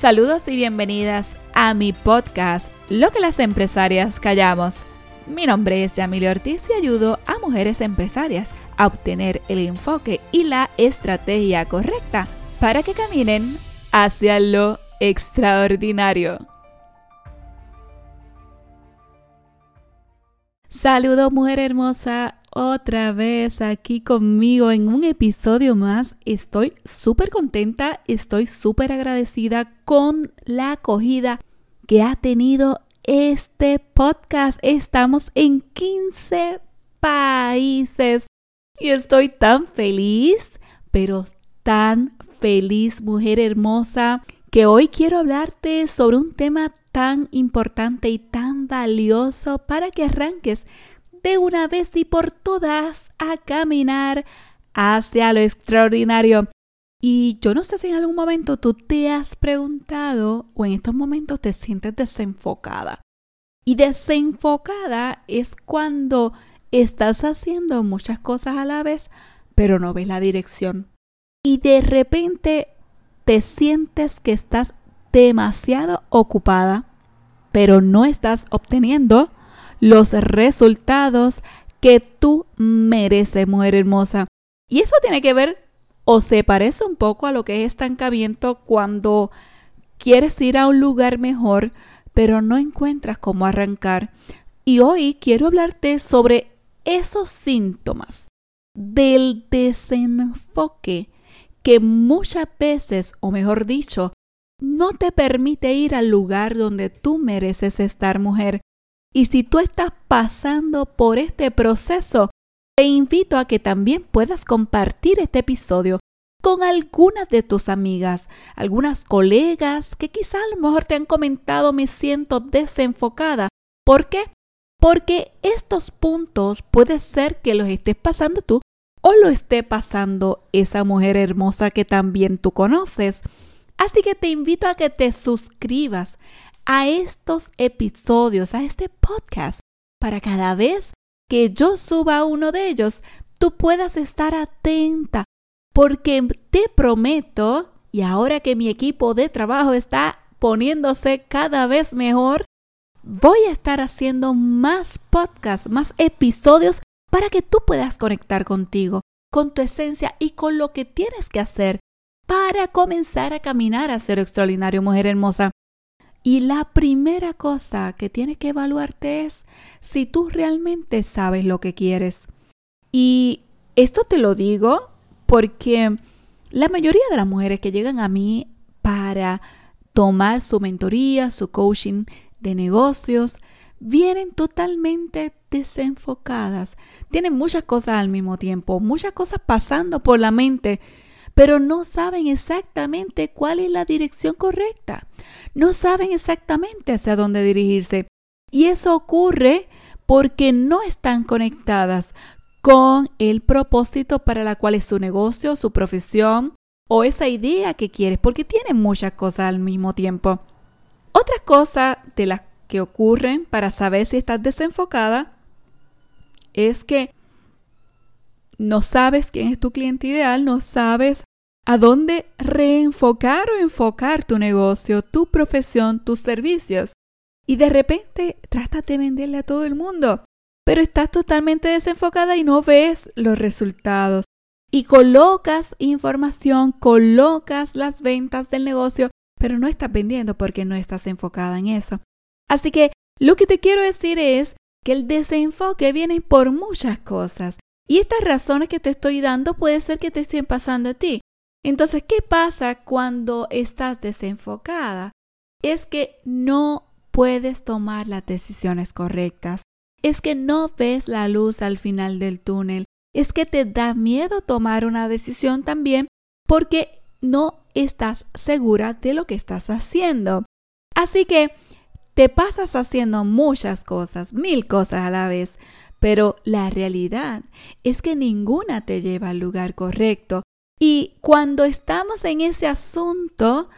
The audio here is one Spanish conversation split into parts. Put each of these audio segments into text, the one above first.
Saludos y bienvenidas a mi podcast, Lo que las empresarias callamos. Mi nombre es Yamile Ortiz y ayudo a mujeres empresarias a obtener el enfoque y la estrategia correcta para que caminen hacia lo extraordinario. Saludos mujer hermosa, otra vez aquí conmigo en un episodio más. Estoy súper contenta, estoy súper agradecida con la acogida que ha tenido este podcast. Estamos en 15 países y estoy tan feliz, pero tan feliz, mujer hermosa, que hoy quiero hablarte sobre un tema tan importante y tan valioso para que arranques de una vez y por todas a caminar hacia lo extraordinario. Y yo no sé si en algún momento tú te has preguntado o en estos momentos te sientes desenfocada. Y desenfocada es cuando estás haciendo muchas cosas a la vez, pero no ves la dirección. Y de repente te sientes que estás demasiado ocupada, pero no estás obteniendo los resultados que tú mereces, mujer hermosa. Y eso tiene que ver o se parece un poco a lo que es estancamiento cuando quieres ir a un lugar mejor, pero no encuentras cómo arrancar. Y hoy quiero hablarte sobre esos síntomas del desenfoque que muchas veces, o mejor dicho, no te permite ir al lugar donde tú mereces estar, mujer. Y si tú estás pasando por este proceso, te invito a que también puedas compartir este episodio con algunas de tus amigas, algunas colegas que quizá a lo mejor te han comentado me siento desenfocada. ¿Por qué? Porque estos puntos puede ser que los estés pasando tú o lo esté pasando esa mujer hermosa que también tú conoces. Así que te invito a que te suscribas a estos episodios, a este podcast, para cada vez que yo suba uno de ellos, tú puedas estar atenta, porque te prometo, y ahora que mi equipo de trabajo está poniéndose cada vez mejor, voy a estar haciendo más podcasts, más episodios para que tú puedas conectar contigo, con tu esencia y con lo que tienes que hacer para comenzar a caminar a ser extraordinario, mujer hermosa. Y la primera cosa que tienes que evaluarte es si tú realmente sabes lo que quieres. Y esto te lo digo porque la mayoría de las mujeres que llegan a mí para tomar su mentoría, su coaching de negocios, vienen totalmente desenfocadas. Tienen muchas cosas al mismo tiempo, muchas cosas pasando por la mente pero no saben exactamente cuál es la dirección correcta. No saben exactamente hacia dónde dirigirse. Y eso ocurre porque no están conectadas con el propósito para la cual es su negocio, su profesión o esa idea que quieres, porque tienen muchas cosas al mismo tiempo. Otra cosa de las que ocurren para saber si estás desenfocada es que no sabes quién es tu cliente ideal, no sabes a dónde reenfocar o enfocar tu negocio, tu profesión, tus servicios. Y de repente tratas de venderle a todo el mundo, pero estás totalmente desenfocada y no ves los resultados. Y colocas información, colocas las ventas del negocio, pero no estás vendiendo porque no estás enfocada en eso. Así que lo que te quiero decir es que el desenfoque viene por muchas cosas. Y estas razones que te estoy dando puede ser que te estén pasando a ti. Entonces, ¿qué pasa cuando estás desenfocada? Es que no puedes tomar las decisiones correctas. Es que no ves la luz al final del túnel. Es que te da miedo tomar una decisión también porque no estás segura de lo que estás haciendo. Así que te pasas haciendo muchas cosas, mil cosas a la vez, pero la realidad es que ninguna te lleva al lugar correcto y cuando estamos en ese asunto,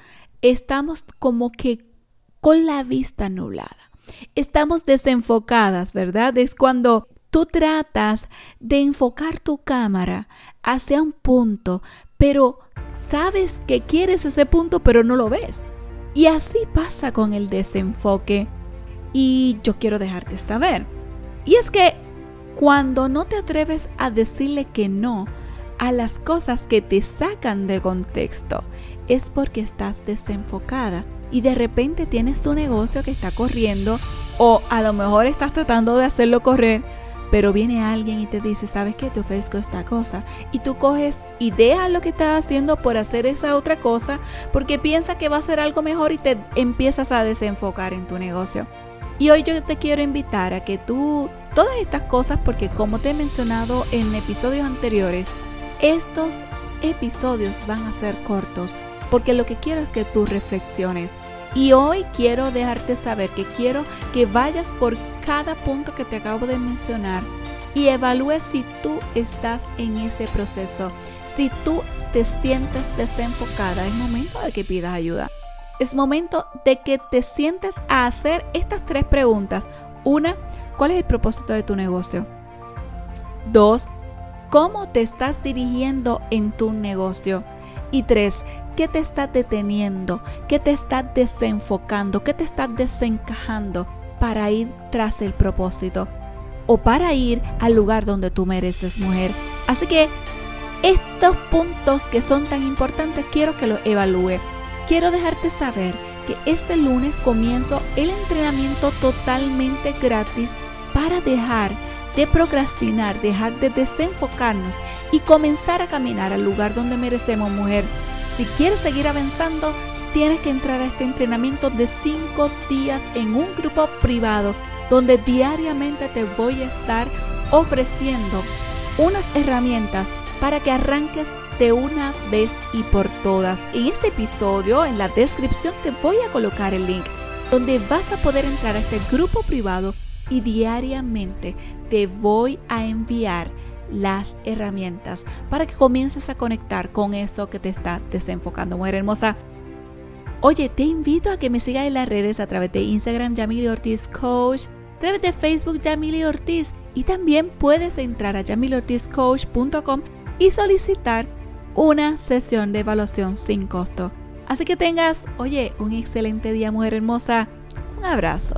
estamos como que con la vista nublada. Estamos desenfocadas, ¿verdad? Es cuando tú tratas de enfocar tu cámara hacia un punto, pero sabes que quieres ese punto, pero no lo ves. Y así pasa con el desenfoque. Y yo quiero dejarte saber. Y es que cuando no te atreves a decirle que no a las cosas que te sacan de contexto, es porque estás desenfocada y de repente tienes tu negocio que está corriendo o a lo mejor estás tratando de hacerlo correr, pero viene alguien y te dice, ¿sabes qué? Te ofrezco esta cosa. Y tú coges y dejas lo que estás haciendo por hacer esa otra cosa porque piensas que va a ser algo mejor y te empiezas a desenfocar en tu negocio. Y hoy yo te quiero invitar a que tú, todas estas cosas, porque como te he mencionado en episodios anteriores, estos episodios van a ser cortos, porque lo que quiero es que tú reflexiones. Y hoy quiero dejarte saber que quiero que vayas por cada punto que te acabo de mencionar y evalúes si tú estás en ese proceso. Si tú te sientes desenfocada, es momento de que pidas ayuda. Es momento de que te sientes a hacer estas tres preguntas. Una, ¿cuál es el propósito de tu negocio? Dos, ¿cómo te estás dirigiendo en tu negocio? Y tres, ¿qué te está deteniendo? ¿Qué te está desenfocando? ¿Qué te está desencajando para ir tras el propósito? O para ir al lugar donde tú mereces, mujer. Así que estos puntos que son tan importantes quiero que los evalúe. Quiero dejarte saber que este lunes comienzo el entrenamiento totalmente gratis para dejar de procrastinar, dejar de desenfocarnos y comenzar a caminar al lugar donde merecemos mujer. Si quieres seguir avanzando, tienes que entrar a este entrenamiento de 5 días en un grupo privado donde diariamente te voy a estar ofreciendo unas herramientas para que arranques de una vez y por todas. En este episodio, en la descripción, te voy a colocar el link donde vas a poder entrar a este grupo privado y diariamente te voy a enviar las herramientas para que comiences a conectar con eso que te está desenfocando, mujer hermosa. Oye, te invito a que me sigas en las redes a través de Instagram Yamili Ortiz Coach, a través de Facebook Yamili Ortiz y también puedes entrar a yamilortizcoach.com y solicitar una sesión de evaluación sin costo. Así que tengas, oye, un excelente día, mujer hermosa. Un abrazo.